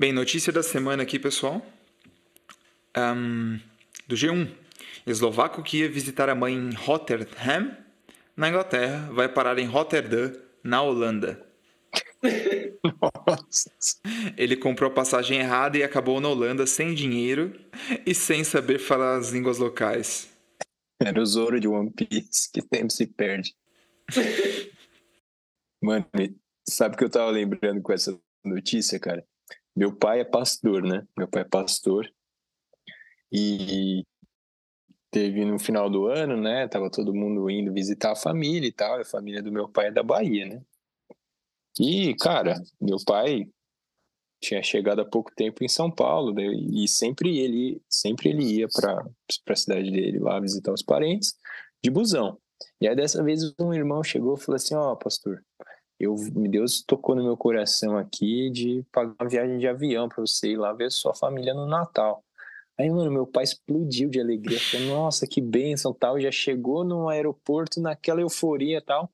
Bem, notícia da semana aqui, pessoal. Um, do G1. Eslovaco que ia visitar a mãe em Rotterdam, na Inglaterra, vai parar em Rotterdam, na Holanda. Nossa. Ele comprou a passagem errada e acabou na Holanda sem dinheiro e sem saber falar as línguas locais. Era o Zoro de One Piece, que sempre se perde. Mano, sabe o que eu tava lembrando com essa notícia, cara? Meu pai é pastor, né? Meu pai é pastor. E teve no final do ano, né? Tava todo mundo indo visitar a família e tal. A família do meu pai é da Bahia, né? E, cara, meu pai tinha chegado há pouco tempo em São Paulo né? e sempre ele sempre ele ia para a cidade dele lá visitar os parentes de busão. E aí dessa vez um irmão chegou e falou assim: "Ó, oh, pastor, eu Deus tocou no meu coração aqui de pagar uma viagem de avião para você ir lá ver sua família no Natal". Aí, mano, meu pai explodiu de alegria, falou: "Nossa, que bênção, tal". Já chegou no aeroporto naquela euforia, tal.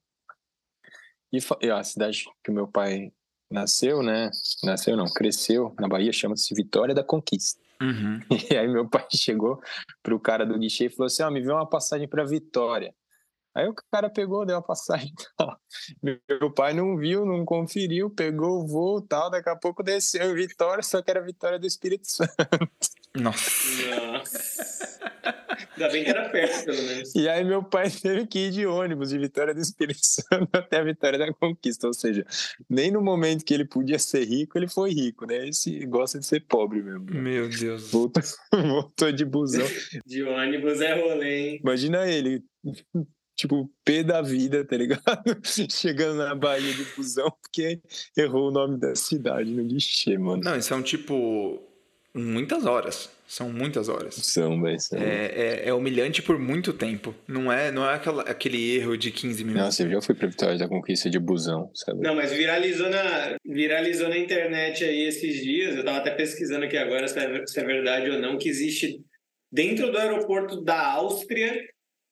E a cidade que meu pai nasceu, né? Nasceu não, cresceu na Bahia, chama-se Vitória da Conquista. Uhum. E aí meu pai chegou pro cara do guichê e falou assim: ó, oh, me vê uma passagem para Vitória. Aí o cara pegou, deu uma passagem tal. Meu pai não viu, não conferiu, pegou o voo tal, daqui a pouco desceu em Vitória, só que era Vitória do Espírito Santo. Nossa. Nossa. Ainda bem que era perto, pelo menos. E aí meu pai teve que ir de ônibus de Vitória do Espírito Santo até a Vitória da Conquista. Ou seja, nem no momento que ele podia ser rico, ele foi rico, né? Esse gosta de ser pobre mesmo. Meu Deus. Voltou, voltou de busão. De ônibus é rolê, hein? Imagina ele, tipo, pé da vida, tá ligado? Chegando na Bahia de busão, porque errou o nome da cidade no guichê, mano. Não, isso é um tipo. Muitas horas. São muitas horas. São, velho. É, é, é, humilhante por muito tempo. Não é, não é aquela, aquele erro de 15 minutos. Nossa, eu já fui pra Vitória da Conquista de busão, sabe? Não, mas viralizou na, viralizou na internet aí esses dias. Eu tava até pesquisando aqui agora se é, se é verdade ou não, que existe dentro do aeroporto da Áustria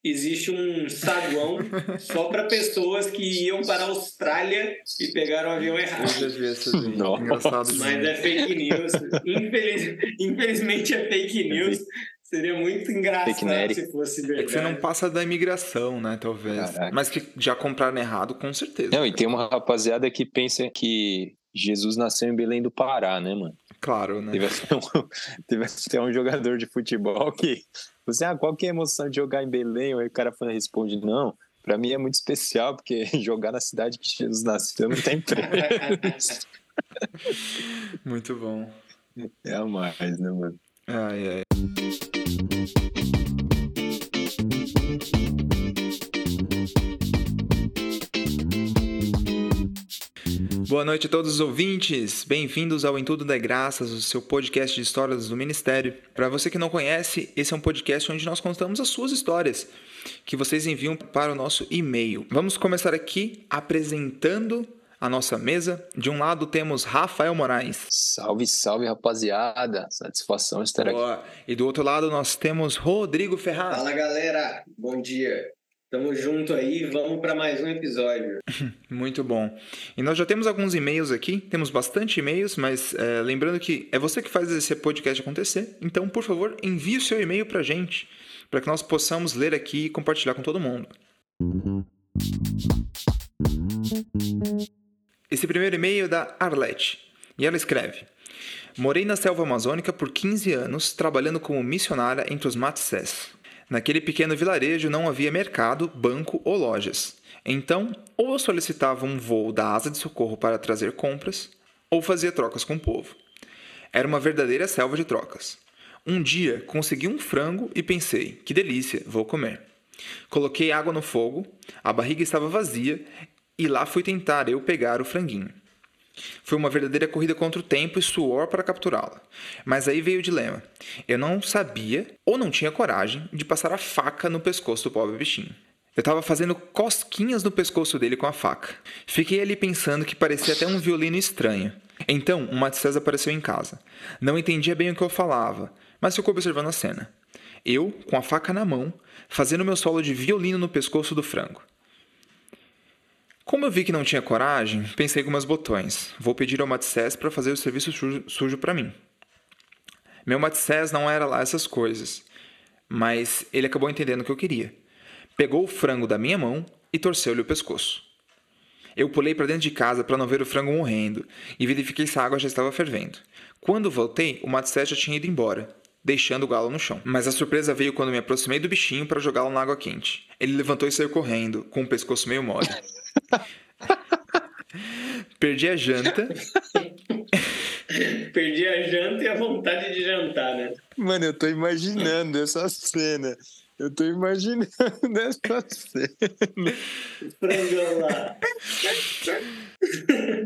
existe um saguão só para pessoas que iam para a Austrália e pegaram o avião errado. Engraçado Mas é fake news. Infeliz... Infelizmente é fake news. Seria muito engraçado se fosse verdade. É que você não passa da imigração, né? Talvez. Caraca. Mas que já compraram errado, com certeza. Não, e tem uma rapaziada que pensa que Jesus nasceu em Belém do Pará, né, mano? Claro, né? Teve até um, teve até um jogador de futebol que você, ah, qual que é a emoção de jogar em Belém? Aí o cara responde, não, para mim é muito especial, porque jogar na cidade que Jesus nasceu não tem preço. muito bom. É a mais, né, mano? Ai, ai. Boa noite a todos os ouvintes, bem-vindos ao Em Tudo da Graças, o seu podcast de histórias do Ministério. Para você que não conhece, esse é um podcast onde nós contamos as suas histórias, que vocês enviam para o nosso e-mail. Vamos começar aqui apresentando a nossa mesa. De um lado temos Rafael Moraes. Salve, salve, rapaziada. Satisfação estar Boa. aqui. E do outro lado nós temos Rodrigo Ferraz. Fala, galera. Bom dia. Tamo junto aí, vamos para mais um episódio. Muito bom. E nós já temos alguns e-mails aqui, temos bastante e-mails, mas é, lembrando que é você que faz esse podcast acontecer. Então, por favor, envie o seu e-mail para gente, para que nós possamos ler aqui e compartilhar com todo mundo. Esse primeiro e-mail é da Arlete, e ela escreve: Morei na selva amazônica por 15 anos, trabalhando como missionária entre os Matsés. Naquele pequeno vilarejo não havia mercado, banco ou lojas. Então, ou eu solicitava um voo da asa de socorro para trazer compras, ou fazia trocas com o povo. Era uma verdadeira selva de trocas. Um dia consegui um frango e pensei: que delícia, vou comer. Coloquei água no fogo, a barriga estava vazia e lá fui tentar eu pegar o franguinho. Foi uma verdadeira corrida contra o tempo e suor para capturá-la. Mas aí veio o dilema. Eu não sabia ou não tinha coragem de passar a faca no pescoço do pobre bichinho. Eu estava fazendo cosquinhas no pescoço dele com a faca. Fiquei ali pensando que parecia até um violino estranho. Então, o Matsés apareceu em casa. Não entendia bem o que eu falava, mas ficou observando a cena. Eu, com a faca na mão, fazendo meu solo de violino no pescoço do frango. Como eu vi que não tinha coragem, pensei meus botões. Vou pedir ao Matsés para fazer o serviço sujo, sujo para mim. Meu Matsés não era lá essas coisas, mas ele acabou entendendo o que eu queria. Pegou o frango da minha mão e torceu-lhe o pescoço. Eu pulei para dentro de casa para não ver o frango morrendo e verifiquei se a água já estava fervendo. Quando voltei, o Matsés já tinha ido embora, deixando o galo no chão. Mas a surpresa veio quando me aproximei do bichinho para jogá-lo na água quente. Ele levantou e saiu correndo, com o pescoço meio mole. Perdi a janta. Perdi a janta e a vontade de jantar, né? Mano, eu tô imaginando essa cena. Eu tô imaginando essa cena. Frangão lá.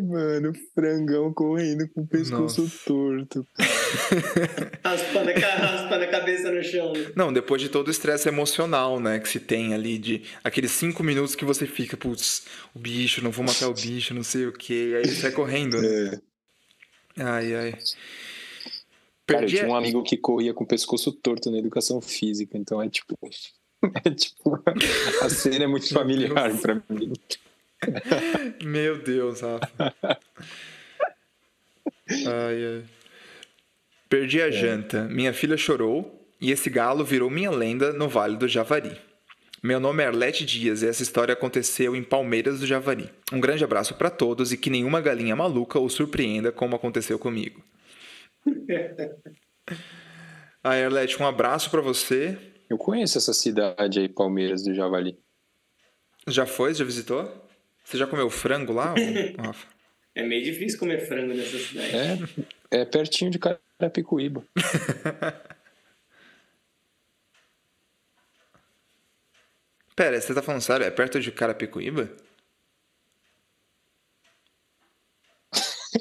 Mano, frangão correndo com o pescoço Nossa. torto. Raspando a, raspando a cabeça no chão. Não, depois de todo o estresse emocional, né, que se tem ali, de aqueles cinco minutos que você fica, putz, o bicho, não vou matar o bicho, não sei o quê, e aí ele sai correndo, né? É. Ai, ai. Cara, eu tinha um amigo que corria com o pescoço torto na educação física, então é tipo. É tipo. A cena é muito familiar pra mim. Meu Deus, Rafa. Ai, ai. Perdi a janta. Minha filha chorou e esse galo virou minha lenda no Vale do Javari. Meu nome é Arlete Dias e essa história aconteceu em Palmeiras do Javari. Um grande abraço para todos e que nenhuma galinha maluca o surpreenda como aconteceu comigo. Aí, Arlete, um abraço para você. Eu conheço essa cidade aí, Palmeiras do Javali. Já foi? Já visitou? Você já comeu frango lá? É meio difícil comer frango nessa cidade. É, é pertinho de Carapicuíba. Pera, você tá falando sério? É perto de Carapicuíba?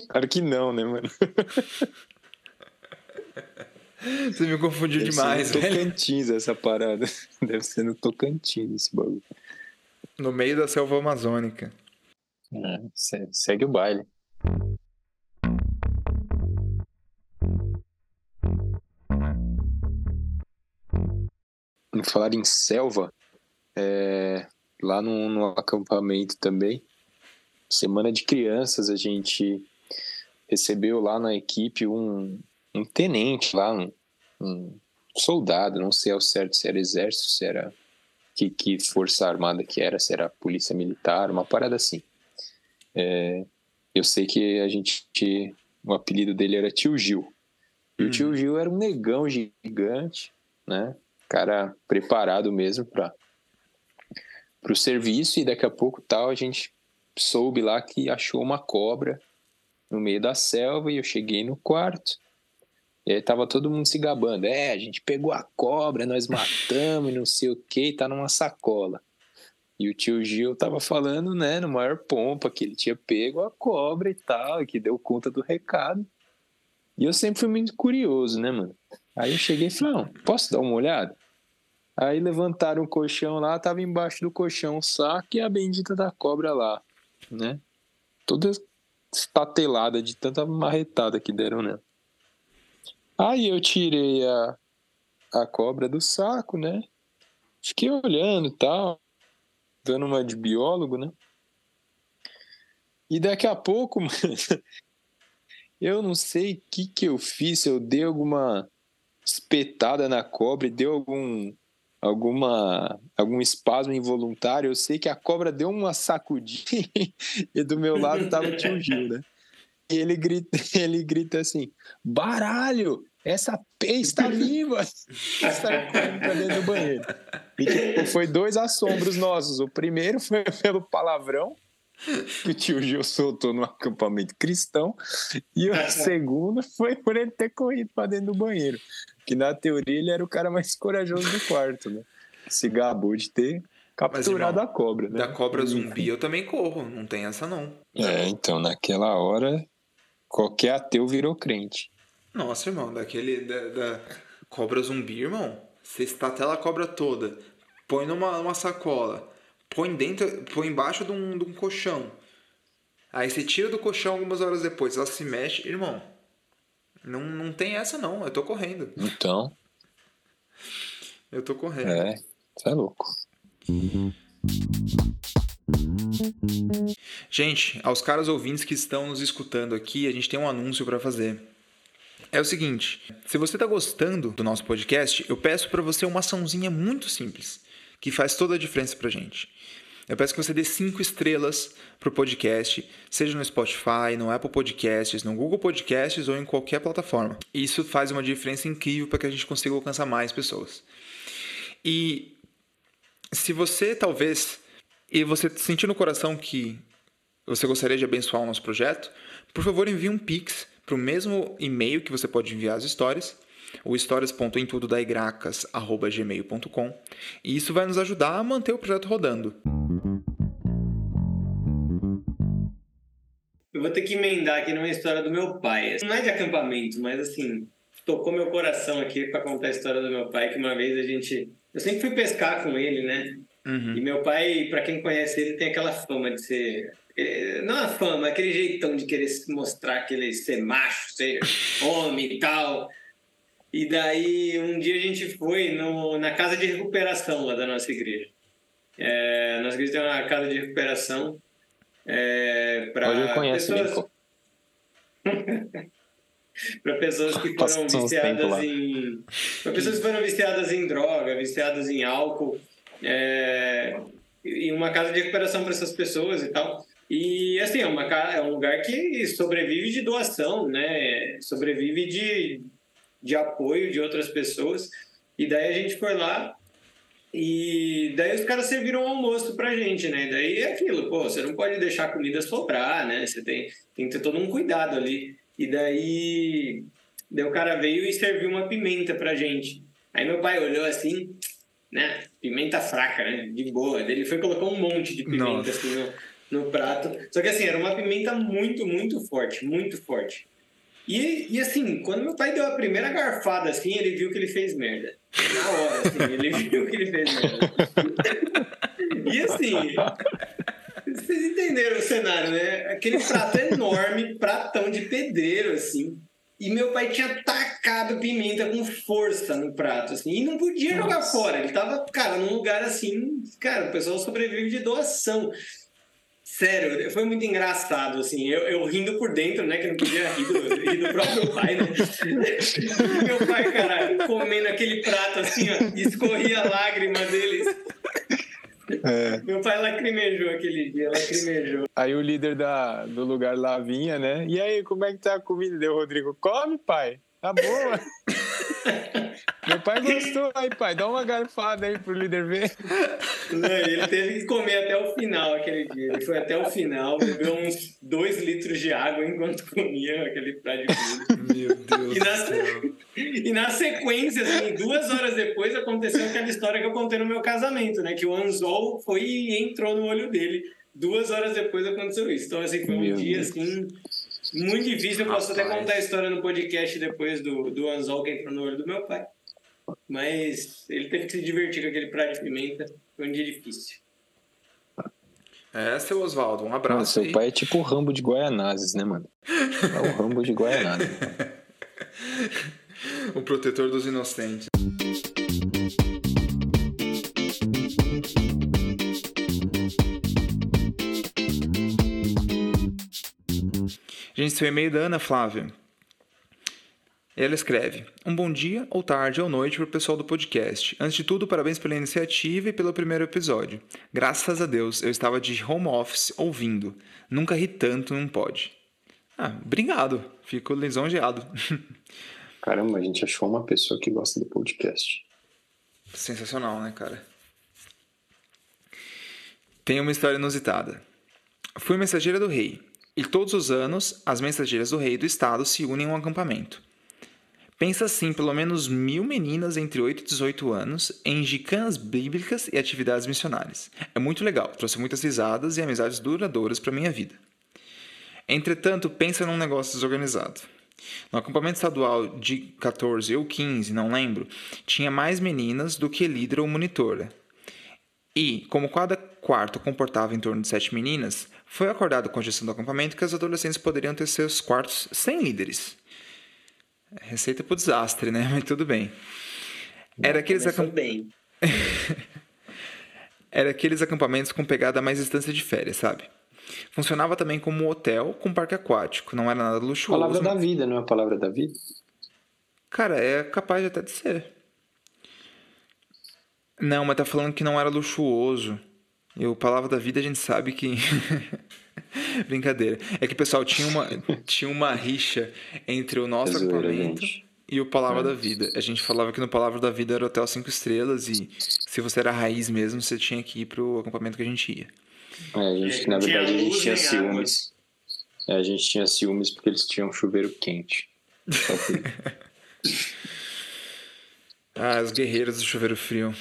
Claro que não, né, mano? Você me confundiu Deve demais, ser no velho. Tocantins essa parada. Deve ser no Tocantins esse bagulho. No meio da selva amazônica. É, se- segue o baile. Falar em selva, é, lá no, no acampamento também, semana de crianças, a gente recebeu lá na equipe um, um tenente lá, um, um soldado, não sei ao certo se era exército, se era que, que força armada que era, se era polícia militar, uma parada assim. É, eu sei que a gente, o apelido dele era Tio Gil. E Uhum. o Tio Gil era um negão gigante, né? Cara preparado mesmo para o serviço e daqui a pouco tal a gente soube lá que achou uma cobra no meio da selva e eu cheguei no quarto e aí tava todo mundo se gabando. É, a gente pegou a cobra, nós matamos não sei o que, tá numa sacola. E o tio Gil tava falando, né, no maior pompa, que ele tinha pego a cobra e tal, que deu conta do recado. E eu sempre fui muito curioso, né, mano? Aí eu cheguei e falei, não, posso dar uma olhada? Aí levantaram o colchão lá, tava embaixo do colchão o saco e a bendita da cobra lá, né? Toda estatelada de tanta marretada que deram nela. Aí eu tirei a, a cobra do saco, né? Fiquei olhando e tal, dando uma de biólogo, né? E daqui a pouco, mano, eu não sei o que que eu fiz, se eu dei alguma espetada na cobra deu algum alguma algum espasmo involuntário. Eu sei que a cobra deu uma sacudida e do meu lado tava o tio Gil, né? E ele grita, ele grita assim: baralho, essa P está viva! E saiu correndo pra dentro do banheiro. E tipo, foi dois assombros nossos. O primeiro foi pelo palavrão que o tio Gil soltou no acampamento cristão. E o segundo foi por ele ter corrido pra dentro do banheiro. Que na teoria ele era o cara mais corajoso do quarto, né? Se gabou de ter capturado irmão, a cobra, né? Da cobra zumbi eu também corro, não tem essa não. É, então naquela hora qualquer ateu virou crente. Nossa, irmão, daquele da, da cobra zumbi, irmão. Você estatela a cobra toda, põe numa uma sacola, põe dentro, põe embaixo de um, de um colchão. Aí você tira do colchão algumas horas depois, ela se mexe, irmão. Não, não tem essa não, eu tô correndo. Então, Eu tô correndo. é, você é louco. Gente, aos caros ouvintes que estão nos escutando aqui, a gente tem um anúncio para fazer. É o seguinte, se você está gostando do nosso podcast, eu peço para você uma açãozinha muito simples, que faz toda a diferença para gente. Eu peço que você dê cinco estrelas para o podcast, seja no Spotify, no Apple Podcasts, no Google Podcasts ou em qualquer plataforma. Isso faz uma diferença incrível para que a gente consiga alcançar mais pessoas. E se você talvez e você sentir no coração que você gostaria de abençoar o nosso projeto, por favor envie um pix para o mesmo e-mail que você pode enviar as histórias, o histórias.entudodaigracas.gmail.com e isso vai nos ajudar a manter o projeto rodando. Eu vou ter que emendar aqui numa história do meu pai. Não é de acampamento, mas assim, tocou meu coração aqui para contar a história do meu pai, que uma vez a gente... Eu sempre fui pescar com ele, né? Uhum. E meu pai, para quem conhece ele, tem aquela fama de ser é, não a fama, aquele jeitão de querer mostrar que ele ser macho, ser homem e tal. E daí um dia a gente foi no, na casa de recuperação lá da nossa igreja. É, nossa igreja tem uma casa de recuperação é, para pessoas. para pessoas que foram viciadas em. Para pessoas que foram viciadas em droga, viciadas em álcool. É, e uma casa de recuperação para essas pessoas e tal. E assim, é, uma, é um lugar que sobrevive de doação, né? Sobrevive de, de apoio de outras pessoas. E daí a gente foi lá e daí os caras serviram um almoço pra gente, né? E daí é aquilo, pô, você não pode deixar a comida sobrar, né? Você tem, tem que ter todo um cuidado ali. E daí, daí o cara veio e serviu uma pimenta pra gente. Aí meu pai olhou assim, né? Pimenta fraca, né? De boa. Ele foi colocou um monte de pimenta assim no no prato. Só que assim, era uma pimenta muito, muito forte, muito forte. E, e assim, quando meu pai deu a primeira garfada, assim, ele viu que ele fez merda. Na hora, assim, ele viu que ele fez merda. e assim, vocês entenderam o cenário, né? Aquele prato enorme, pratão de pedreiro, assim. E meu pai tinha tacado pimenta com força no prato, assim, e não podia Nossa. jogar fora. Ele tava, cara, num lugar assim, cara, o pessoal sobrevive de doação. Sério, foi muito engraçado, assim, eu, eu rindo por dentro, né, que não podia rir do, rir do próprio pai, né? Meu pai, cara, comendo aquele prato assim, ó, escorria a lágrima deles. É. Meu pai lacrimejou aquele dia, lacrimejou. Aí o líder da, do lugar lá vinha, né? E aí, como é que tá a comida? Deu, Rodrigo, come, pai. Tá boa. Meu pai gostou. Aí, pai, dá uma garfada aí pro líder ver. Não, ele teve que comer até o final aquele dia. Ele foi até o final, bebeu uns dois litros de água enquanto comia aquele prato de comida. Meu Deus e na, e na sequência, assim, duas horas depois, aconteceu aquela história que eu contei no meu casamento, né? Que o anzol foi e entrou no olho dele. Duas horas depois aconteceu isso. Então, assim, foi um Meu dia, Deus. assim muito difícil. Eu posso Rapaz. até contar a história no podcast depois do, do anzol que entrou no olho do meu pai. Mas ele teve que se divertir com aquele prato de pimenta. Foi um dia difícil. É, seu Oswaldo, um abraço. Não, seu aí. pai é tipo o Rambo de Guaianazes, né, mano? É o Rambo de Guaianazes. o protetor dos inocentes. Gente, seu e-mail da Ana Flávia. Ela escreve: Um bom dia, ou tarde, ou noite para o pessoal do podcast. Antes de tudo, parabéns pela iniciativa e pelo primeiro episódio. Graças a Deus, eu estava de home office ouvindo. Nunca ri tanto num pod. Ah, obrigado. Fico lisonjeado. Caramba, a gente achou uma pessoa que gosta do podcast. Sensacional, né, cara? Tem uma história inusitada. Fui mensageira do rei. E todos os anos, as mensageiras do rei do estado se unem a um acampamento. Pensa assim, pelo menos mil meninas entre 8 e 18 anos em gicanas bíblicas e atividades missionárias. É muito legal, trouxe muitas risadas e amizades duradouras para minha vida. Entretanto, pensa num negócio desorganizado. No acampamento estadual de 14 ou 15, não lembro, tinha mais meninas do que líder ou monitora. E, como cada quarto comportava em torno de sete meninas, foi acordado com a gestão do acampamento que as adolescentes poderiam ter seus quartos sem líderes. Receita para o desastre, né? Mas tudo bem. Era aqueles acampamentos. bem. era aqueles acampamentos com pegada mais distância de férias, sabe? Funcionava também como hotel com parque aquático, não era nada luxuoso. Palavra da vida, não é a palavra da vida? Cara, é capaz até de ser. Não, mas tá falando que não era luxuoso. E o Palavra da Vida a gente sabe que. Brincadeira. É que o pessoal tinha uma, tinha uma rixa entre o nosso acampamento gente. e o Palavra É. da Vida. A gente falava que no Palavra da Vida era hotel cinco estrelas e se você era raiz mesmo, você tinha que ir pro acampamento que a gente ia. É, a gente, É, na tinha verdade, a gente tinha ciúmes. É, a gente tinha ciúmes porque eles tinham chuveiro quente. Ah, os guerreiros do chuveiro frio.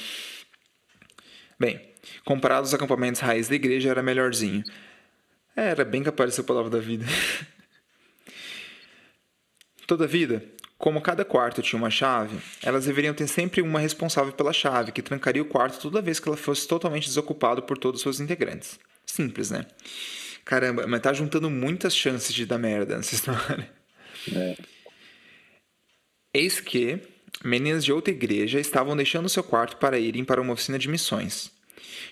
Bem, comparado aos acampamentos raiz da igreja, era melhorzinho. É, era bem capaz de ser a palavra da vida. Toda vida, como cada quarto tinha uma chave, elas deveriam ter sempre uma responsável pela chave, que trancaria o quarto toda vez que ela fosse totalmente desocupado por todos os seus integrantes. Simples, né? Caramba, mas tá juntando muitas chances de dar merda nessa história. é. Eis que meninas de outra igreja estavam deixando seu quarto para irem para uma oficina de missões.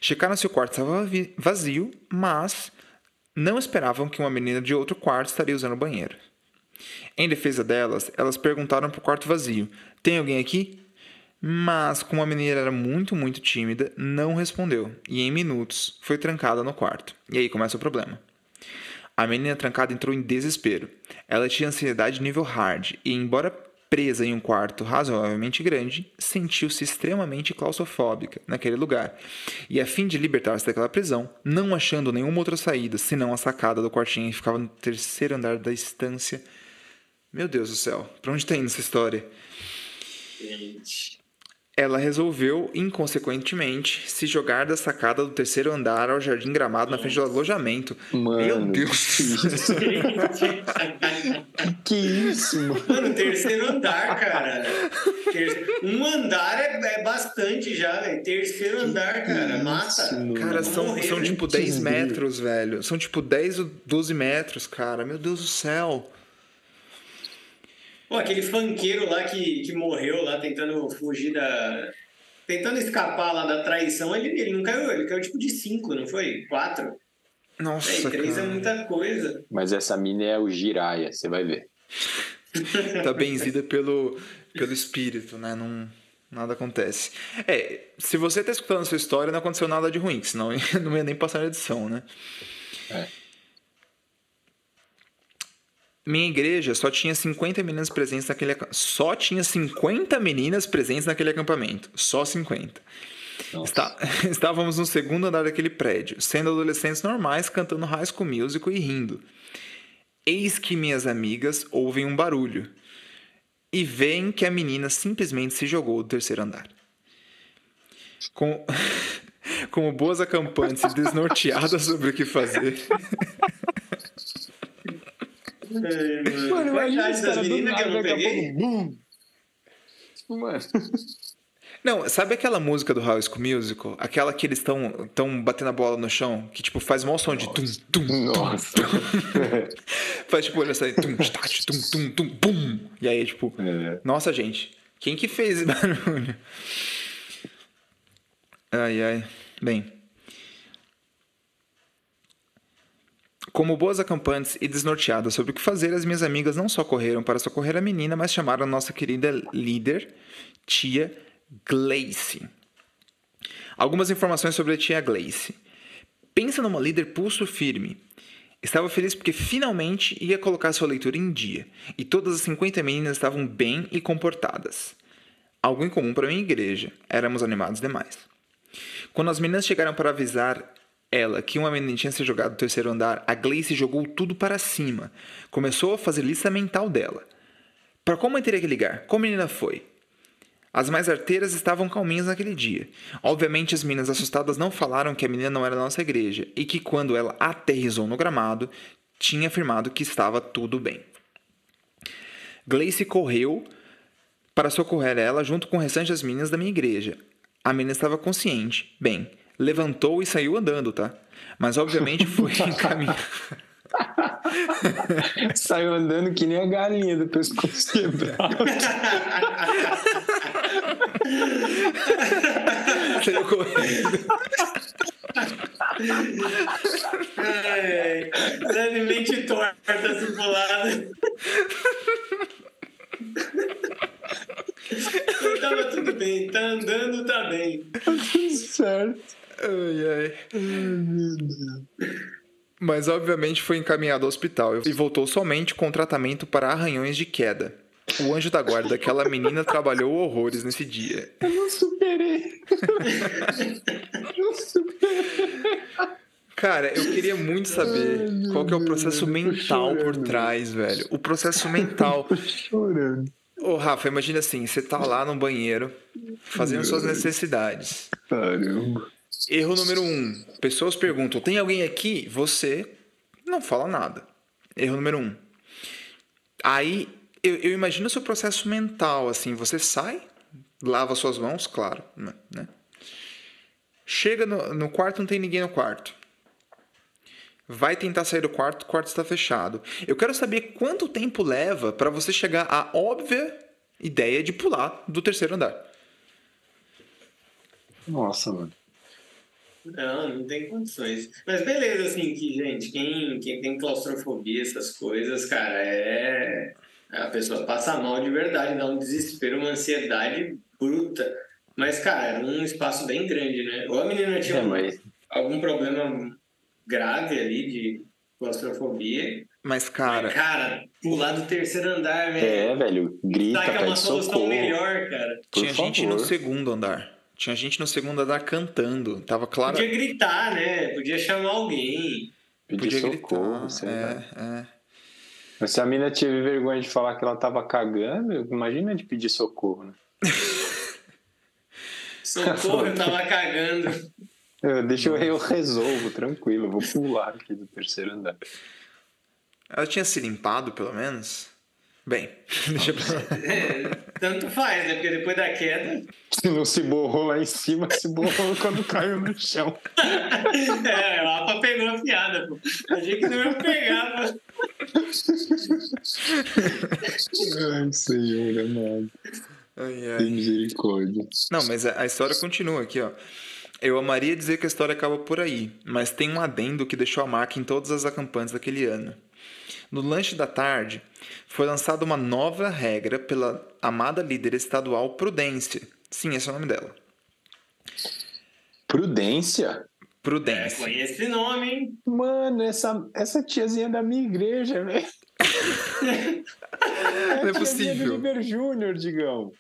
Checaram se o quarto estava vazio, mas não esperavam que uma menina de outro quarto estaria usando o banheiro. Em defesa delas, elas perguntaram para o quarto vazio: Tem alguém aqui? Mas, como a menina era muito, muito tímida, não respondeu e, em minutos, foi trancada no quarto. E aí começa o problema. A menina trancada entrou em desespero. Ela tinha ansiedade nível hard e, embora presa em um quarto razoavelmente grande, sentiu-se extremamente claustrofóbica naquele lugar. E a fim de libertar-se daquela prisão, não achando nenhuma outra saída senão a sacada do quartinho que ficava no terceiro andar da estância. Meu Deus do céu, pra onde tá indo essa história? Gente. Ela resolveu, inconsequentemente, se jogar da sacada do terceiro andar ao jardim gramado na frente do alojamento. Mano, Meu Deus! que isso, mano? Mano, terceiro andar, cara. Um andar é, é bastante já, velho. Terceiro andar, cara. Mata. Cara, são, morrer, são tipo 10 Deus. metros, velho. São tipo 10 ou 12 metros, cara. Meu Deus do céu. Pô, aquele funkeiro lá que, que morreu lá tentando fugir da. Tentando escapar lá da traição, ele, ele não caiu, ele caiu tipo de 5, não foi? 4? Nossa, 3 é cara. muita coisa. Mas essa mina é o Jiraya, você vai ver. Tá benzida pelo, pelo espírito, né? Não, nada acontece. É, se você tá escutando essa história, não aconteceu nada de ruim, senão não ia nem passar na edição, né? É. Minha igreja só tinha 50 meninas presentes naquele só tinha 50 meninas presentes naquele acampamento, só 50. Nossa. Está- Estávamos no segundo andar daquele prédio, sendo adolescentes normais cantando High School Musical e rindo. Eis que minhas amigas ouvem um barulho e veem que a menina simplesmente se jogou do terceiro andar. Com- Como boas acampantes desnorteadas sobre o que fazer, Ai, mano. A imagina das cara do meninas que eu não peguei? pouco, bum. Tipo, mano. Não, sabe aquela música do High School Musical? Aquela que eles estão tão batendo a bola no chão, que tipo faz mó som de tum, tum, tum, Nossa. faz tipo, olha só, aí, tum, tat, tum, tum, tum, bum. E aí, tipo, É. nossa, gente, quem que fez esse barulho? Ai, ai. Bem. Como boas acampantes e desnorteadas sobre o que fazer, as minhas amigas não só correram para socorrer a menina, mas chamaram a nossa querida líder, tia Gleice. Algumas informações sobre a tia Gleice. Pensa numa líder pulso firme. Estava feliz porque finalmente ia colocar sua leitura em dia, e todas as 50 meninas estavam bem e comportadas. Algo incomum para minha igreja, éramos animados demais. Quando as meninas chegaram para avisar ela que uma menina tinha se jogado do terceiro andar, a Gleice jogou tudo para cima. Começou a fazer lista mental dela. Para qual mãe teria que ligar? Qual menina foi? As mais arteiras estavam calminhas naquele dia. Obviamente, as meninas assustadas não falaram que a menina não era da nossa igreja e que, quando ela aterrizou no gramado, tinha afirmado que estava tudo bem. Gleice correu para socorrer ela junto com o restante das meninas da minha igreja. A menina estava consciente. Bem, levantou e saiu andando, tá? Mas obviamente foi encaminhado. Saiu andando que nem a galinha do pescoço quebrado. Saiu correndo. Ai, ai. Levemente torta, simulada. Tava então, tá tudo bem, tá andando, tá bem. Tá tudo certo. Ai, ai. Mas obviamente foi encaminhado ao hospital e voltou somente com tratamento para arranhões de queda. O anjo da guarda daquela menina trabalhou horrores nesse dia. Eu não superei. Eu não superei. Cara, eu queria muito saber Ai, qual que é o processo Deus, eu mental por trás, velho. O processo mental. Tô chorando. Ô, Rafa, imagina assim, você tá lá no banheiro fazendo suas necessidades. Caramba. Erro número um. Pessoas perguntam, tem alguém aqui? Você não fala nada. Erro número um. Aí, eu, eu imagino o seu processo mental, assim, você sai, lava suas mãos, claro, né? né? Chega no, no quarto, não tem ninguém no quarto. Vai tentar sair do quarto, o quarto está fechado. Eu quero saber quanto tempo leva para você chegar à óbvia ideia de pular do terceiro andar. Nossa, mano. Não, não tem condições. Mas beleza, assim, que, gente, quem, quem tem claustrofobia, essas coisas, cara, é. A pessoa passa mal de verdade, dá um desespero, uma ansiedade bruta. Mas, cara, era um espaço bem grande, né? Ou a menina tinha É, mas algum problema grave ali de claustrofobia. Mas, cara, Mas, cara, pular do terceiro andar, velho. é, velho, grita, Será que é pede uma solução socorro. melhor, cara? Por tinha gente no segundo andar. Tinha gente no segundo andar cantando. Tava claro. Podia gritar, né? Podia chamar alguém. Pedir Podia socorro, gritar. sei lá. É, é. Mas se a mina teve vergonha de falar que ela tava cagando, imagina de pedir socorro, né? Socorro, eu tava cagando. Eu, deixa eu, eu resolvo, tranquilo, eu vou pular aqui do terceiro andar. Ela tinha se limpado, pelo menos? Bem, deixa pra lá. É, tanto faz, né? Porque depois da queda. Se não se borrou lá em cima, se borrou quando caiu no chão. É, o APA pegou a piada, pô. Achei que não ia pegar, pô. Ai, senhor, amado. Ai, ai. Tem misericórdia. Não, mas a, a história continua aqui, ó. Eu amaria dizer que a história acaba por aí, mas tem um adendo que deixou a marca em todas as acampantes daquele ano. No lanche da tarde, foi lançada uma nova regra pela amada líder estadual Prudência. Sim, esse é o nome dela. Prudência? É, Prudência. conhece esse nome, hein? Mano, essa, essa tiazinha da minha igreja, velho. Não é possível. Liber Júnior, Digão.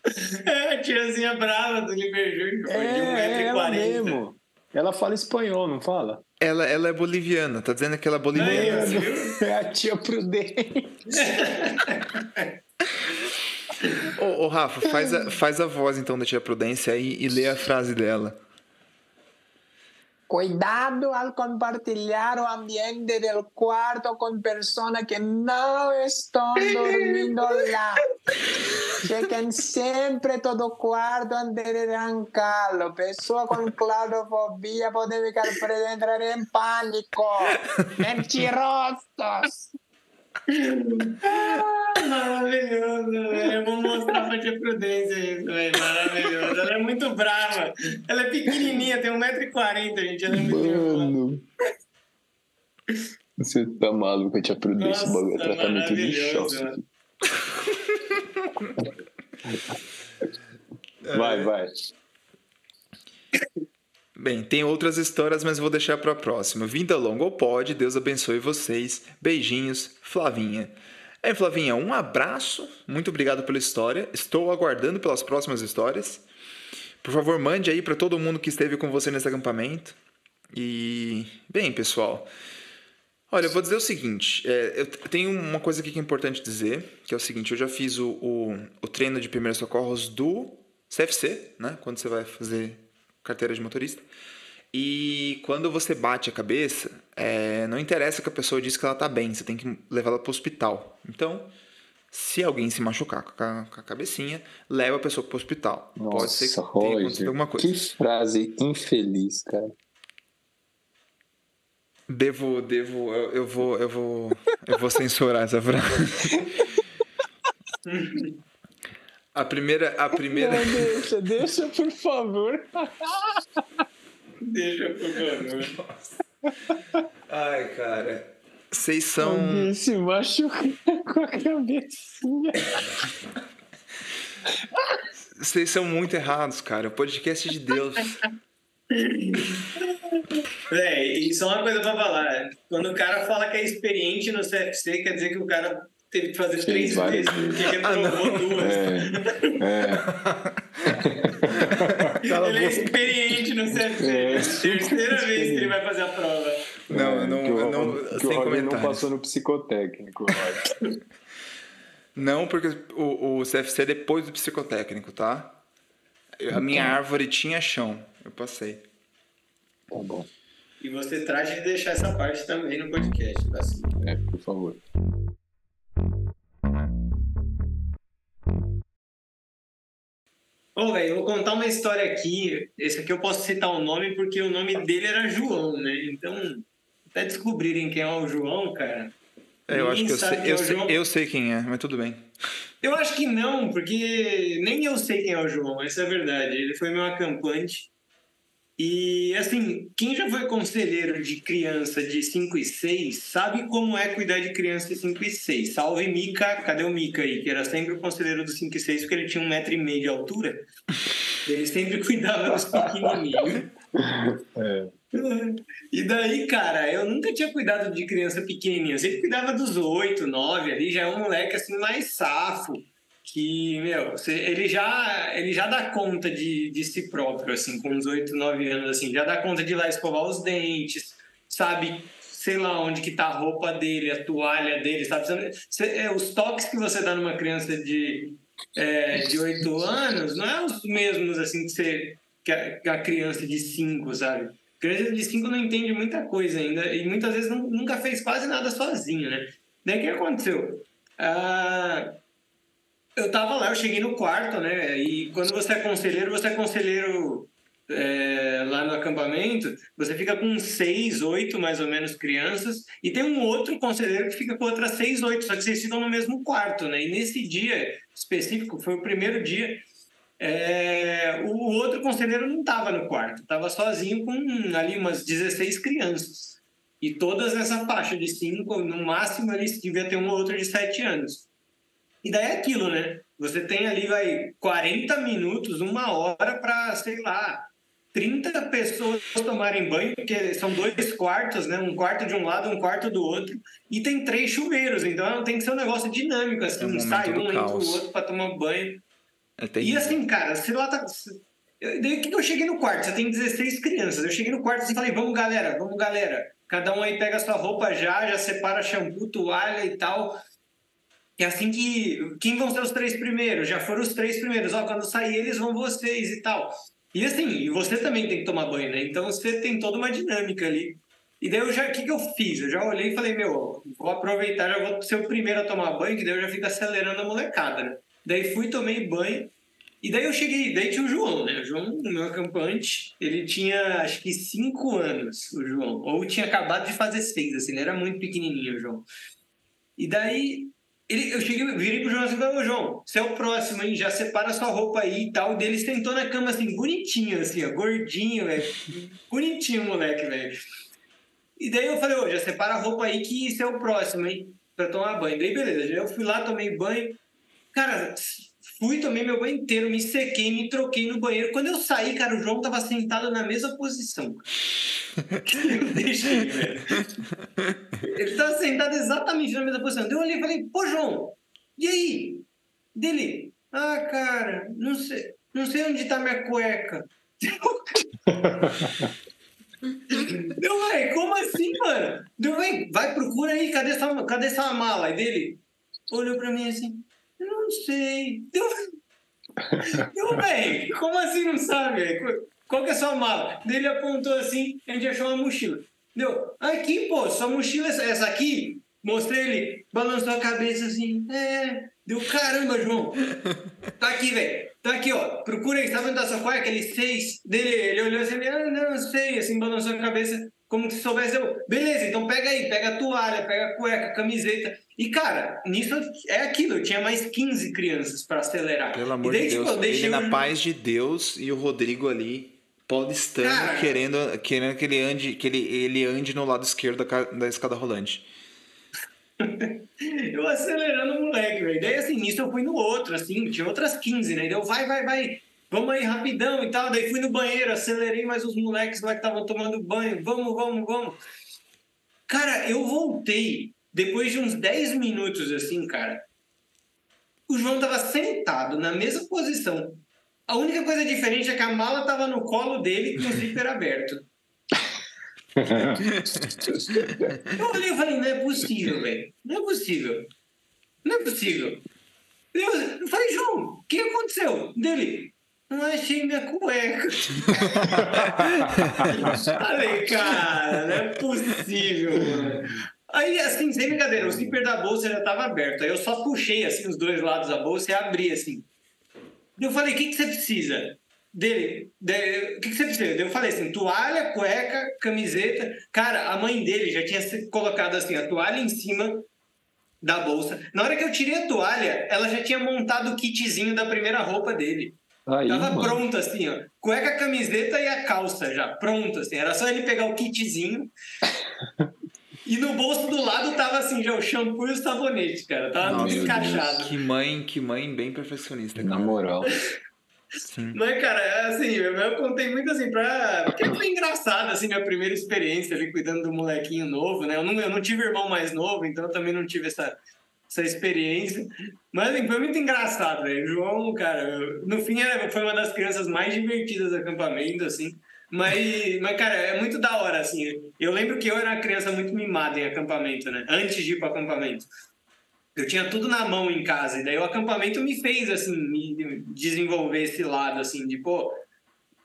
É, tiazinha brava do Liber Júnior, pô, de É, é ela 1,40m. Ela fala espanhol, não fala? Ela, ela é boliviana, tá dizendo que ela é boliviana. ó, você viu? É a tia Prudente. Ô, ô, Rafa, faz a, faz a voz então da tia Prudência aí e lê a frase dela. Cuidado al compartilhar o ambiente del cuarto con personas que no están dormindo lá. Chequen sempre todo o quarto antes de trancá-lo. Pessoa com claustrofobia pode ficar presa e entrar em pânico. Mentirosos! Ah, maravilhoso, velho. Eu vou mostrar pra tia Prudência isso, velho. Maravilhoso. Ela é muito brava. Ela é pequenininha, tem 1,40m, gente. Ela é muito. Mano. Você tá maluco, a tia Prudência. O bagulho é tratamento de choque. Vai, vai. Bem, tem outras histórias, mas vou deixar para a próxima. Vinda longa ou pode, Deus abençoe vocês. Beijinhos, Flavinha. É, Flavinha, um abraço. Muito obrigado pela história. Estou aguardando pelas próximas histórias. Por favor, mande aí para todo mundo que esteve com você nesse acampamento. E, bem, pessoal. Olha, eu vou dizer o seguinte: é, eu tenho uma coisa aqui que é importante dizer, que é o seguinte: eu já fiz o, o, o treino de primeiros socorros do CFC, né? Quando você vai fazer carteira de motorista. E quando você bate a cabeça, é, não interessa que a pessoa diz que ela tá bem, você tem que levar ela para o hospital. Então, se alguém se machucar com a, com a cabecinha, leva a pessoa para o hospital. Pode ser que Nossa, tenha acontecido alguma coisa. Que frase infeliz, cara. Devo, devo, eu, eu vou, eu vou, eu vou censurar essa frase. A primeira, a primeira, Não, deixa, deixa, por favor. Deixa, por favor. ai, cara. Vocês são. Alguém se machucou com a cabecinha. Vocês são muito errados, cara. O podcast é de Deus. É, e só uma coisa pra falar. Quando o cara fala que é experiente no CFC, quer dizer que o cara teve que fazer Fez três vezes, porque ele Ah, provou duas. É, Cala a Ele é experiente no CFC. É, Terceira vez que ele vai fazer a prova. Não, não, que o, não, que o sem não passou no psicotécnico. Não, porque o, o CFC é depois do psicotécnico, tá? A minha árvore tinha chão. Eu passei. Tá bom. E você trate de deixar essa parte também no podcast, tá? Assim. É, por favor. Ô, velho, eu vou contar uma história aqui. Esse aqui eu posso citar o nome porque o nome dele era João, né? Então, até descobrirem quem é o João, cara. É, eu acho que eu sei, é eu, sei, eu sei quem é, mas tudo bem. Eu acho que não, porque nem eu sei quem é o João, essa é a verdade. Ele foi meu acampante. E, assim, quem já foi conselheiro de criança de 5 e 6 sabe como é cuidar de criança de 5 e 6. Salve Mica, cadê o Mica aí? Que era sempre o conselheiro dos 5 e 6 porque ele tinha um metro e meio de altura. Ele sempre cuidava dos pequenininhos. É, E daí, cara, eu nunca tinha cuidado de criança pequenininha. Eu sempre cuidava dos oito, nove ali. Já é um moleque assim mais safo. Que, meu, ele já, ele já dá conta de, de si próprio, assim, com uns oito, nove anos, assim. Já dá conta de ir lá escovar os dentes, sabe? Sei lá onde que tá a roupa dele, a toalha dele, sabe? Você- é, os toques que você dá numa criança de, é, de oito anos não é os mesmos, assim, que, você, que, a, que a criança de cinco, sabe? criança de 5 não entende muita coisa ainda e muitas vezes não- nunca fez quase nada sozinho, né? Daí o que aconteceu? Ah, eu tava lá, eu cheguei no quarto, né? E quando você é conselheiro, você é conselheiro é, lá no acampamento, você fica com seis, oito mais ou menos crianças, e tem um outro conselheiro que fica com outras seis, oito, só que vocês ficam no mesmo quarto, né? E nesse dia específico, foi o primeiro dia, é, o outro conselheiro não estava no quarto, estava sozinho com ali umas 16 crianças. E todas nessa faixa de 5, no máximo ele devia ter um ou outro de 7 anos. E daí é aquilo, né? Você tem ali, vai, 40 minutos, uma hora para, sei lá, 30 pessoas tomarem banho, porque são dois quartos, né? Um quarto de um lado, um quarto do outro, e tem três chuveiros, então tem que ser um negócio dinâmico, assim, É um sai um, entra o outro para tomar banho. É E assim, cara, se lá tá. Daí que eu cheguei no quarto? Você tem 16 crianças. Eu cheguei no quarto assim e falei, vamos galera, vamos galera. Cada um aí pega a sua roupa já, já separa shampoo, toalha e tal. E assim que. Quem vão ser os três primeiros? Já foram os três primeiros. Ó, quando sair eles vão vocês e tal. E assim, você também tem que tomar banho, né? Então você tem toda uma dinâmica ali. E daí eu já, o que, que eu fiz? Eu já olhei e falei, meu, vou aproveitar, já vou ser o primeiro a tomar banho, que daí eu já fico acelerando a molecada, né? Daí fui, tomei banho, e daí eu cheguei, daí tinha o João, né? O João, meu acampante, ele tinha acho que cinco anos, o João. Ou tinha acabado de fazer seis, assim, ele era muito pequenininho, o João. E daí ele, eu cheguei, virei pro João assim falei, João, você é o próximo, hein? Já separa sua roupa aí e tal. E daí ele sentou na cama assim, bonitinho, assim, ó, gordinho, velho. Bonitinho, moleque, velho. E daí eu falei, ô, já separa a roupa aí que isso é o próximo, hein? Pra tomar banho. Daí beleza, eu fui lá, tomei banho. Cara, fui, tomei meu banho inteiro, me sequei, me troquei no banheiro. Quando eu saí, cara, o João tava sentado na mesma posição. Eu deixei, velho. Ele tava sentado exatamente na mesma posição. Eu olhei e falei, pô, João, e aí? Dele, ah, cara, não sei, não sei onde tá minha cueca. Deu, velho, como assim, mano? Deu, velho, vai, procura aí, cadê essa, cadê essa mala? Aí dele olhou pra mim assim, eu não sei. Deu, deu velho, como assim não sabe? Qual que é a sua mala? Ele apontou assim, a gente achou uma mochila. Deu, aqui, pô, sua mochila é essa- aqui? Mostrei ele, balançou a cabeça assim, é. Deu, caramba, João. Tá aqui, velho. Tá aqui, ó. Procura aí, sabe onde tá sua cueca? Aquele seis dele. Ele olhou assim, ah, não, sei. Assim, balançou a cabeça, como se soubesse. Eu, Beleza, então pega aí, pega a toalha, pega a cueca, a camiseta. E, cara, nisso é aquilo. Eu tinha mais 15 crianças pra acelerar. Pelo amor daí, de tipo, Deus. eu Ele na paz de Deus e o Rodrigo ali, paulistano, Cara. querendo, querendo que ele ande, que ele, ele ande no lado esquerdo da, da escada rolante. eu acelerando o moleque, velho. Daí, assim, nisso eu fui no outro, assim, tinha outras 15, né? Deu, vai, vai, vai, vamos aí rapidão e tal. Daí fui no banheiro, acelerei mais os moleques lá que estavam tomando banho, vamos, vamos, vamos. Cara, eu voltei depois de uns 10 minutos, assim, cara. O João tava sentado na mesma posição. A única coisa diferente é que a mala tava no colo dele com o zíper aberto. Eu olhei e falei, não é possível, velho. Não é possível. Não é possível. Eu falei, João, o que aconteceu? Dele, não achei minha cueca. falei, cara, não é possível, mano. Aí, assim, sem brincadeira, o zíper da bolsa já tava aberto. Aí eu só puxei, assim, os dois lados da bolsa e abri, assim. Eu falei, o que, que você precisa? dele, o que, que, você precisa? Eu falei assim, toalha, cueca, camiseta. Cara, a mãe dele já tinha colocado assim, a toalha em cima da bolsa. Na hora que eu tirei a toalha, ela já tinha montado o kitzinho da primeira roupa dele. Aí, Tava mano. pronto, assim, ó. Cueca, camiseta e a calça já, pronto, assim. Era só ele pegar o kitzinho. e no bolso do lado tava assim, já o shampoo e o sabonete, cara. Tava tudo encaixado. Que mãe, que mãe bem perfeccionista, cara. Na moral. Sim. Mas, cara, é assim, eu contei muito assim pra. Porque foi engraçado, assim, minha primeira experiência ali cuidando do molequinho novo, né? Eu não, eu não tive irmão mais novo, então eu também não tive essa, essa experiência. Mas assim, foi muito engraçado, velho. João, cara, no fim foi uma das crianças mais divertidas do acampamento, assim. Mas, mas, cara, é muito da hora, assim. Eu lembro que eu era uma criança muito mimada em acampamento, né? Antes de ir para acampamento eu tinha tudo na mão em casa. E daí o acampamento me fez, assim, me desenvolver esse lado, assim, de, pô,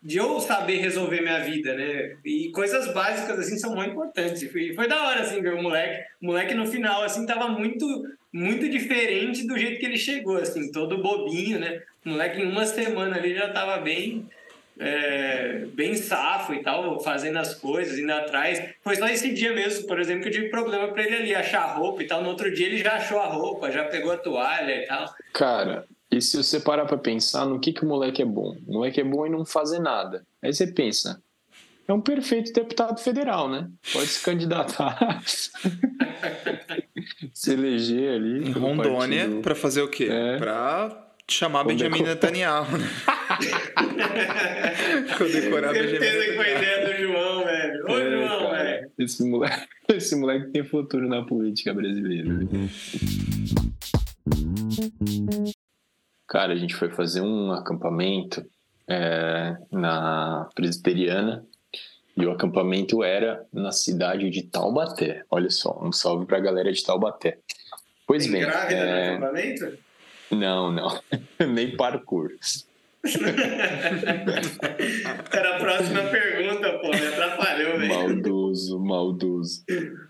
de eu saber resolver minha vida, né? E coisas básicas, assim, são muito importantes. E foi, foi da hora, assim, ver o moleque. O moleque, no final, assim, tava muito, muito diferente do jeito que ele chegou, assim, todo bobinho, né? O moleque, em uma semana ali, já tava bem é, bem safo e tal, fazendo as coisas, indo atrás. Foi só esse dia mesmo, por exemplo, que eu tive problema pra ele ali achar a roupa e tal. No outro dia ele já achou a roupa, já pegou a toalha e tal. Cara, e se você parar pra pensar no que, que o moleque é bom? O moleque é bom em não fazer nada. Aí você pensa, é um perfeito deputado federal, né? Pode se candidatar, se eleger ali. Em Rondônia, para fazer o quê? É. Pra chamar Benjamin Netanyahu, né? Condecorar Benjamin Certeza que foi ideia do João, velho. Ô, é, João, velho. Esse moleque, esse moleque tem futuro na política brasileira. Cara, a gente foi fazer um acampamento é, na Presbiteriana e o acampamento era na cidade de Taubaté. Olha só, um salve pra galera de Taubaté. Pois tem bem. Grávida é... no acampamento? Não, não. Nem parkour. Era a próxima pergunta, pô, me atrapalhou, velho. Maldoso, maldoso.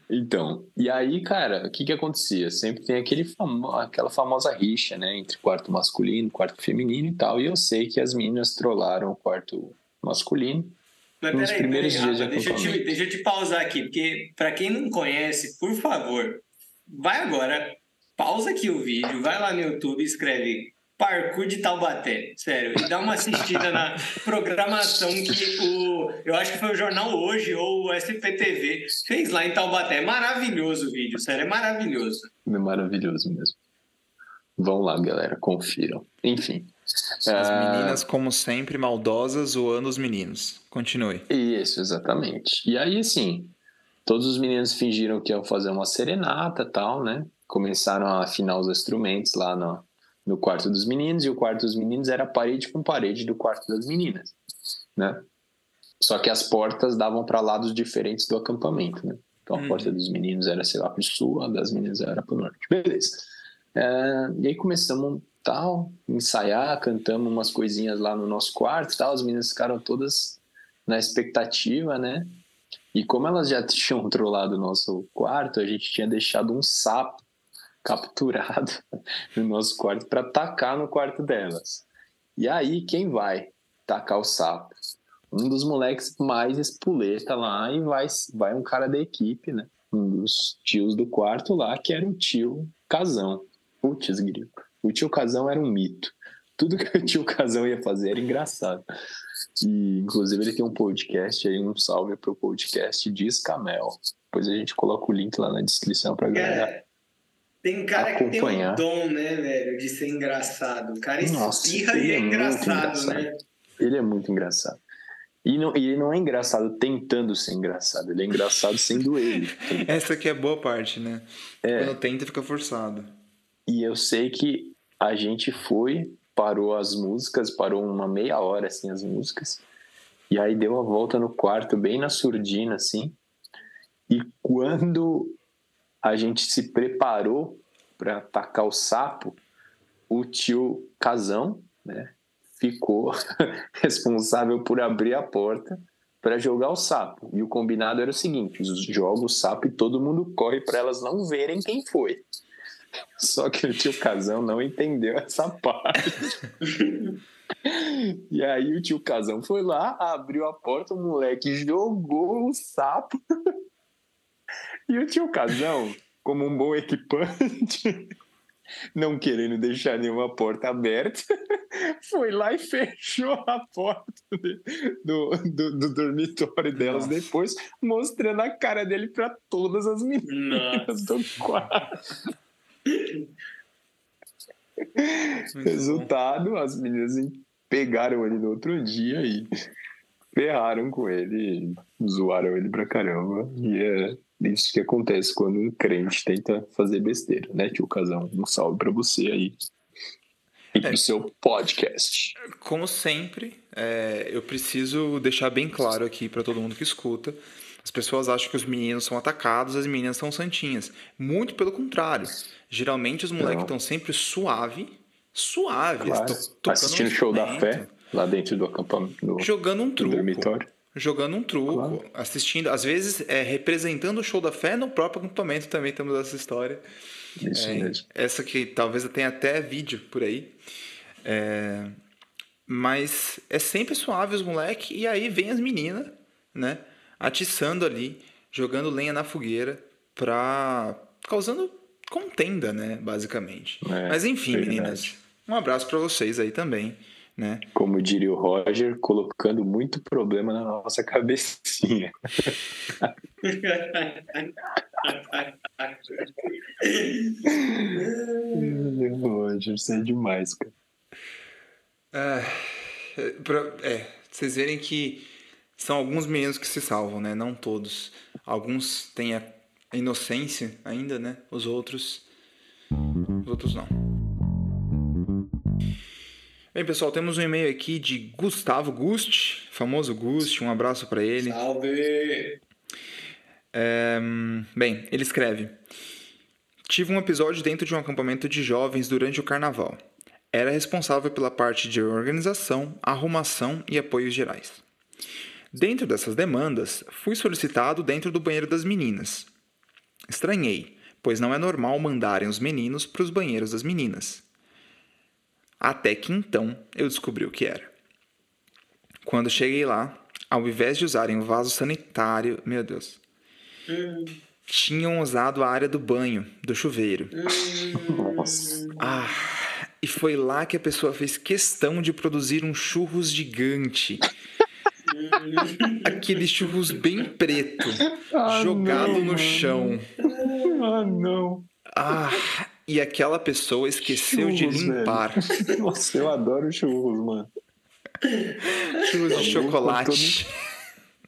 Então, e aí, cara, o que que acontecia? Sempre tem aquele famo aquela famosa rixa, né, entre quarto masculino, quarto feminino e tal, e eu sei que as meninas trollaram o quarto masculino Mas nos peraí, primeiros peraí, dias de deixa eu, te, deixa eu te pausar aqui, porque para quem não conhece, por favor, vai agora, pausa aqui o vídeo, vai lá no YouTube e escreve Parkour de Taubaté, sério, e dá uma assistida na programação que o, eu acho que foi o Jornal Hoje ou o SPTV fez lá em Taubaté. É maravilhoso o vídeo, sério, é maravilhoso. É maravilhoso mesmo. Vão lá, galera, confiram. Enfim. As uh... meninas, como sempre, maldosas zoando os meninos. Continue. Isso, exatamente. E aí, assim, todos os meninos fingiram que iam fazer uma serenata tal, né? Começaram a afinar os instrumentos lá no, no quarto dos meninos e o quarto dos meninos era parede com parede do quarto das meninas, né? Só que as portas davam para lados diferentes do acampamento, né? Então a hum. porta dos meninos era, sei lá, para o sul, a das meninas era para o norte. Beleza. É, e aí começamos tal, ensaiar, cantamos umas coisinhas lá no nosso quarto tal, as meninas ficaram todas na expectativa, né? E como elas já tinham trollado o nosso quarto, a gente tinha deixado um sapo capturado no nosso quarto para tacar no quarto delas. E aí, quem vai tacar o sapo? Um dos moleques mais espuleta lá e vai, vai um cara da equipe, né? Um dos tios do quarto lá, que era o tio Casão. Putz, grilo. O tio Casão era um mito. Tudo que o tio Casão ia fazer era engraçado. E, inclusive, ele tem um podcast aí, um salve pro podcast Discamel. Depois a gente coloca o link lá na descrição pra galera Tem cara que tem um Acompanhar. dom, né, velho, de ser engraçado. O cara Nossa, espirra ele e é é muito engraçado, engraçado. né? Ele é muito engraçado. E, não, e ele não é engraçado tentando ser engraçado, ele é engraçado sendo ele. Essa aqui é a boa parte, né? É. Quando tenta, fica forçado. E eu sei que a gente foi, parou as músicas, parou uma meia hora assim as músicas, e aí deu a volta no quarto, bem na surdina, assim. E quando a gente se preparou para atacar o sapo, o tio Casão, né, ficou responsável por abrir a porta para jogar o sapo. E o combinado era o seguinte: joga o sapo e todo mundo corre para elas não verem quem foi. Só que o tio Casão não entendeu essa parte. E aí o tio Casão foi lá, abriu a porta, o moleque jogou o sapo. E o tio Casão, como um bom equipante, não querendo deixar nenhuma porta aberta, foi lá e fechou a porta do, do, do dormitório delas Nossa. depois, mostrando a cara dele para todas as meninas Nossa. do quarto. Muito bom. Resultado, as meninas pegaram ele no outro dia e ferraram com ele, zoaram ele pra caramba. E é isso que acontece quando um crente tenta fazer besteira, né, tio Casão? Um salve pra você aí. E pro É. seu podcast. Como sempre, é, eu preciso deixar bem claro aqui para todo mundo que escuta. As pessoas acham que os meninos são atacados, as meninas são santinhas. Muito pelo contrário. Geralmente os moleques estão sempre suave, suaves, Claro. to- tocando Assistindo um o show da fé, lá dentro do acampamento, do, jogando um truco. dormitório. Jogando um truco, Claro. assistindo, às vezes é, representando o show da fé no próprio acampamento também temos essa história. Isso É, mesmo. Essa que talvez eu tenha até vídeo por aí. É, mas é sempre suave os moleque e aí vem as meninas, né? Atiçando ali, jogando lenha na fogueira pra. causando contenda, né? Basicamente. É, mas enfim, verdade. meninas. Um abraço pra vocês aí também, né? Como diria o Roger, colocando muito problema na nossa cabecinha. Roger, você é demais, cara. É, pra- é, vocês verem que são alguns meninos que se salvam, né? Não todos. Alguns têm a inocência ainda, né? Os outros. Os outros não. Bem, pessoal, temos um e-mail aqui de Gustavo Gust, famoso Gust, um abraço pra ele. Salve! É, bem, ele escreve: Tive um episódio dentro de um acampamento de jovens durante o carnaval. Era responsável pela parte de organização, arrumação e apoios gerais. Dentro dessas demandas, fui solicitado dentro do banheiro das meninas. Estranhei, pois não é normal mandarem os meninos para os banheiros das meninas. Até que então eu descobri o que era. Quando cheguei lá, ao invés de usarem o vaso sanitário, meu Deus, tinham usado a área do banho, do chuveiro. Nossa. Ah, e foi lá que a pessoa fez questão de produzir um churros gigante. Aquele churros bem preto, Ah, jogado não, no mano. chão. Ah, não. Ah, e aquela pessoa esqueceu de Churros, limpar. Nossa, eu adoro churros, mano. Churros de Acabou com chocolate.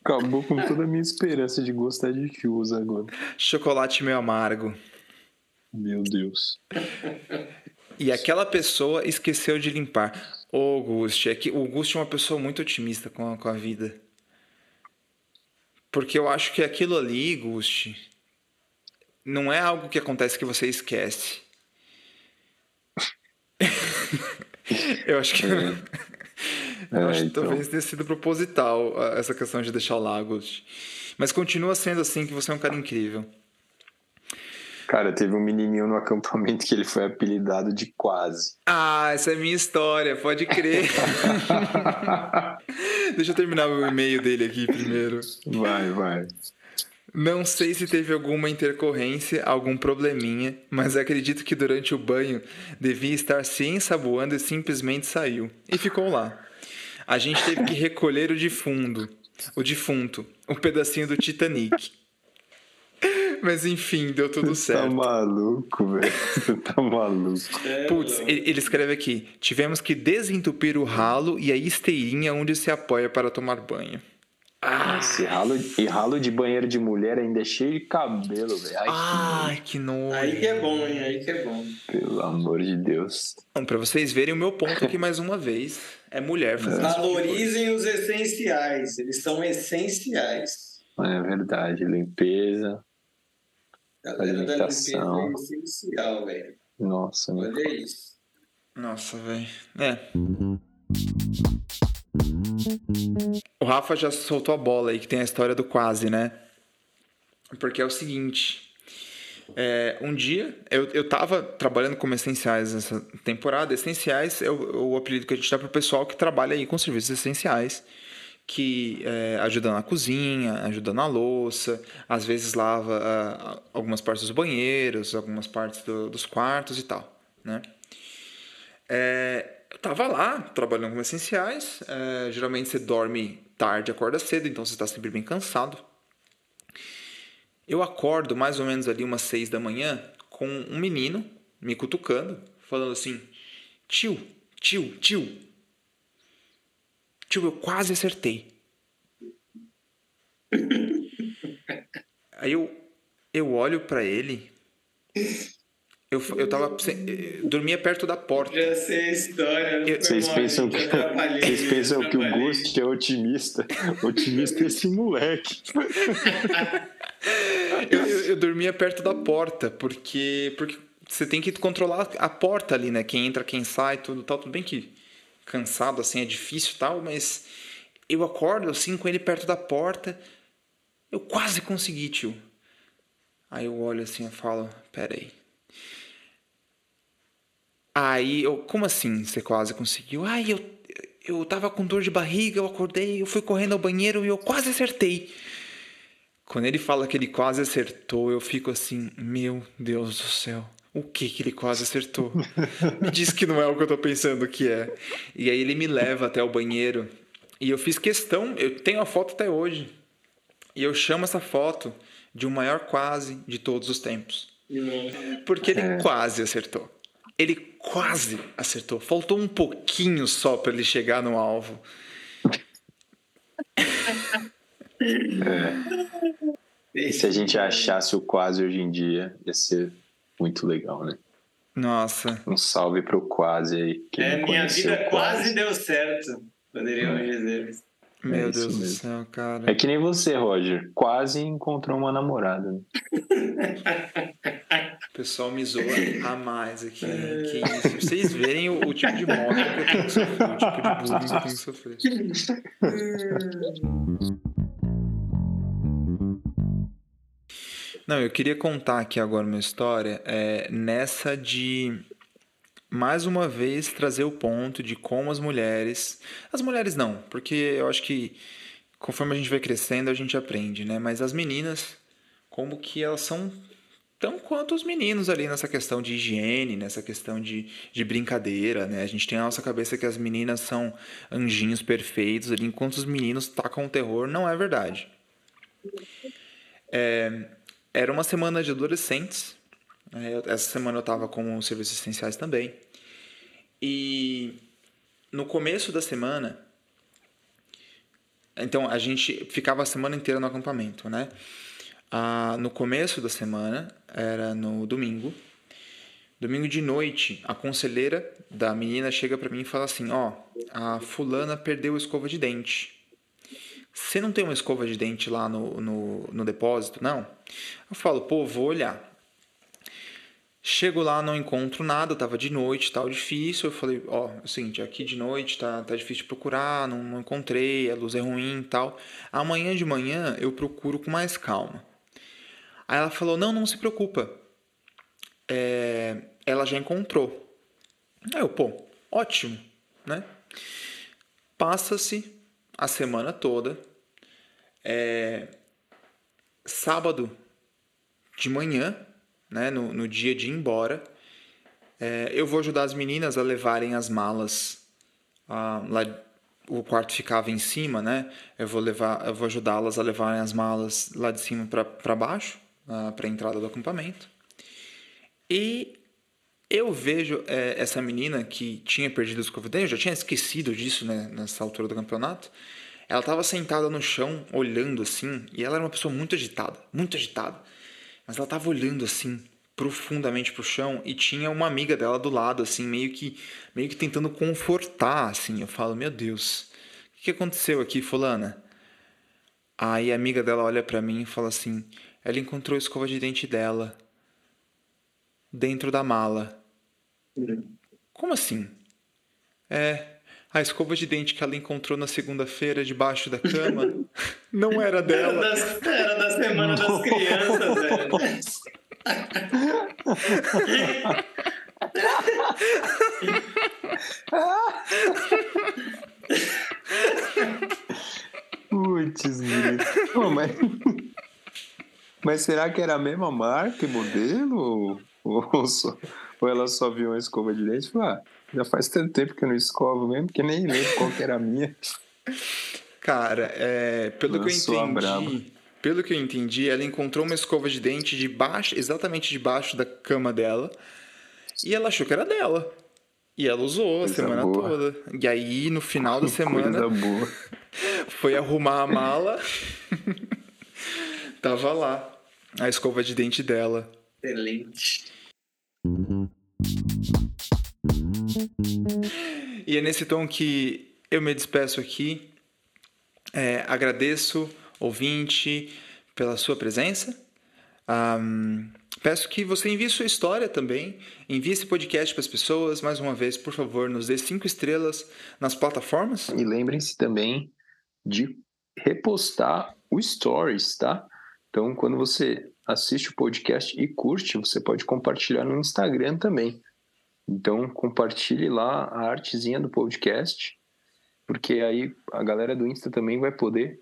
Acabou com toda a minha esperança de gostar de churros agora. Chocolate meio amargo. Meu Deus. E aquela pessoa esqueceu de limpar. Ô, Gust, é que o Gust é uma pessoa muito otimista com a, com a vida. Porque eu acho que aquilo ali, Gust, não é algo que acontece que você esquece. eu acho que. eu É, acho que então. talvez tenha sido proposital ah, essa questão de deixar lá, Gust. Mas continua sendo assim que você é um cara incrível. Cara, teve um menininho no acampamento que ele foi apelidado de quase. Ah, essa é minha história, pode crer. Deixa eu terminar o e-mail dele aqui primeiro. Vai, vai. Não sei se teve alguma intercorrência, algum probleminha, mas acredito que durante o banho devia estar se ensaboando e simplesmente saiu. E ficou lá. A gente teve que recolher o o defunto, um pedacinho do Titanic. Mas enfim, deu tudo Você tá certo. maluco, velho. Você tá maluco. É, Putz, ele ele escreve aqui: tivemos que desentupir o ralo e a esteirinha onde se apoia para tomar banho. Esse ralo, e ralo de banheiro de mulher ainda é cheio de cabelo, velho. Ai, Ai, que nojo. Aí que é bom, hein? Aí que é bom. pelo amor de Deus. Bom, pra vocês verem o meu ponto aqui mais uma vez, é mulher fazendo isso. Valorizem os essenciais. Eles são essenciais. É verdade. Limpeza. Galera da limpeza é essencial, velho. Nossa, né? Isso. Nossa, velho. É. O Rafa já soltou a bola aí, que tem a história do quase, né? Porque é o seguinte. é, um dia, eu, eu tava trabalhando como essenciais nessa temporada. Essenciais é o, o apelido que a gente dá pro pessoal que trabalha aí com serviços essenciais. Que é, ajuda na cozinha, ajuda na louça, às vezes lava ah, algumas partes dos banheiros, algumas partes do- dos quartos e tal, né? É, eu tava lá, trabalhando com essenciais. é, geralmente você dorme tarde, acorda cedo, então você está sempre bem cansado. Eu acordo mais ou menos ali umas seis da manhã com um menino me cutucando, falando assim: tio, tio, tio. Tio, eu quase acertei. Aí eu, eu olho pra ele. Eu, eu tava. eu dormia perto da porta. Já sei a história. Eu- Vocês pensam, que, vocês pensam que o. Ghost é otimista. Otimista é esse moleque. Eu, eu, eu dormia perto da porta, porque, porque você tem que controlar a porta ali, né? Quem entra, quem sai, tudo tal. Tudo bem que cansado assim é difícil tal, mas eu acordo assim com ele perto da porta. Eu quase consegui, tio. Aí eu olho assim e falo: Pera aí. Aí eu, como assim você quase conseguiu? Ai, eu, eu tava com dor de barriga, eu acordei, eu fui correndo ao banheiro e eu quase acertei. Quando ele fala que ele quase acertou, eu fico assim, meu Deus do céu. O que que ele quase acertou? me diz que não é o que eu tô pensando que é. E aí ele me leva até o banheiro. E eu fiz questão, eu tenho a foto até hoje. E eu chamo essa foto de o maior quase de todos os tempos. Porque ele quase acertou. Ele quase acertou. Faltou um pouquinho só para ele chegar no alvo. E se a gente achasse o quase hoje em dia, ia ser muito legal, né? Nossa. Um salve pro quase aí. É, minha vida quase deu certo. Poderíamos dizer. Meu isso Deus do céu, cara. É que nem você, Roger. Quase encontrou uma namorada. né? O pessoal me zoa a mais aqui. né? Que isso. Vocês verem o, o tipo de moto que eu tenho que sofrer, o tipo de bullying que eu tenho que sofrer. Não, eu queria contar aqui agora uma história é, nessa de mais uma vez trazer o ponto de como as mulheres. As mulheres não, porque eu acho que conforme a gente vai crescendo a gente aprende, né? Mas as meninas, como que elas são tão quanto os meninos ali nessa questão de higiene, nessa questão de, de brincadeira, né? A gente tem na nossa cabeça que as meninas são anjinhos perfeitos ali, enquanto os meninos tacam o terror, não é verdade. É, era uma semana de adolescentes. Eu- Essa semana eu estava com os serviços essenciais também. E no começo da semana, então a gente ficava a semana inteira no acampamento, né? Ah, no começo da semana, era no domingo. Domingo de noite, a conselheira da menina chega pra mim e fala assim: Ó, a fulana perdeu a escova de dente. Você não tem uma escova de dente lá no, no, no depósito? Não? Eu falo: Pô, vou olhar. Chego lá, não encontro nada, tava de noite, tal, difícil. Eu falei, ó, é o seguinte, aqui de noite tá, tá difícil de procurar, não, não encontrei, a luz é ruim e tal. Amanhã de manhã eu procuro com mais calma. Aí ela falou, não, não se preocupa. É, ela já encontrou. Aí eu, pô, ótimo, né? Passa-se a semana toda. É, sábado de manhã, né, no, no dia de ir embora, é, eu vou ajudar as meninas a levarem as malas. ah, lá, o quarto ficava em cima, né? Eu vou levar, eu vou ajudá-las a levarem as malas lá de cima para baixo, uh, para a entrada do acampamento. E eu vejo é, essa menina que tinha perdido os dentes, eu já tinha esquecido disso né, nessa altura do campeonato. Ela estava sentada no chão, olhando assim, e ela era uma pessoa muito agitada, muito agitada. Mas ela estava olhando assim, profundamente pro chão, e tinha uma amiga dela do lado, assim, meio que, meio que tentando confortar, assim. Eu falo, meu Deus, o que aconteceu aqui, fulana? Aí a amiga dela olha para mim e fala assim: ela encontrou a escova de dente dela dentro da mala. Como assim? É, a escova de dente que ela encontrou na segunda-feira debaixo da cama não era dela. Era, das, era da semana das crianças, velho. Putz, mas... mas será que era a mesma marca e modelo? Ou, ou, só, ou ela só viu uma escova de dente e falou, ah, já faz tanto tempo que eu não escovo mesmo, que nem lembro qual que era a minha. Cara, é, pelo eu que eu entendi, pelo que eu entendi, ela encontrou uma escova de dente debaixo, exatamente debaixo da cama dela, e ela achou que era dela. E ela usou Coisa a semana boa. toda. E aí, no final da semana, foi arrumar a mala. Tava lá a escova de dente dela. Excelente. E é nesse tom que eu me despeço aqui. É, agradeço, ouvinte, pela sua presença. Um, peço que você envie sua história também. Envie esse podcast para as pessoas. Mais uma vez, por favor, nos dê cinco estrelas nas plataformas. E lembrem-se também de repostar o Stories, tá? Então, quando você assiste o podcast e curte, você pode compartilhar no Instagram também. Então, compartilhe lá a artezinha do podcast, porque aí a galera do Insta também vai poder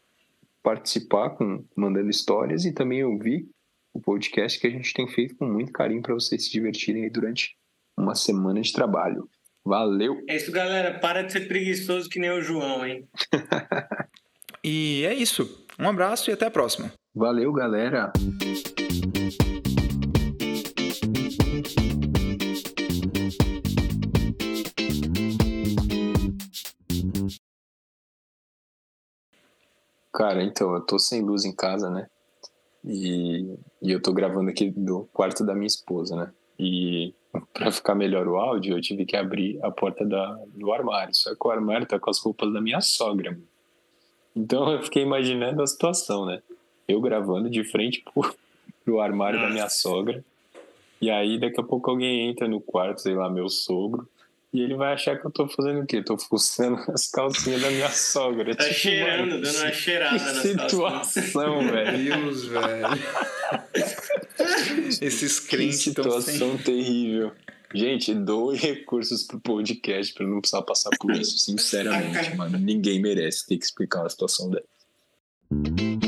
participar com mandando histórias e também ouvir o podcast que a gente tem feito com muito carinho para vocês se divertirem aí durante uma semana de trabalho. Valeu! É isso, galera. Para de ser preguiçoso que nem o João, hein? e é isso. Um abraço e até a próxima. Valeu, galera! Cara, então, eu tô sem luz em casa, né? E, e eu tô gravando aqui do quarto da minha esposa, né? E para ficar melhor o áudio, eu tive que abrir a porta da, do armário. Só que o armário tá com as roupas da minha sogra. Então eu fiquei imaginando a situação, né? Eu gravando de frente pro, pro armário da minha sogra. E aí daqui a pouco alguém entra no quarto, sei lá, meu sogro. E ele vai achar que eu tô fazendo o quê? Tô fuçando as calcinhas da minha sogra. Tá tipo, cheirando, mano, dando uma cheirada nas situação, velho. Deus, velho. Esses crentes que situação sem... terrível. Gente, doe recursos pro podcast pra não precisar passar por isso. Sinceramente, mano. Ninguém merece ter que explicar uma situação dessa.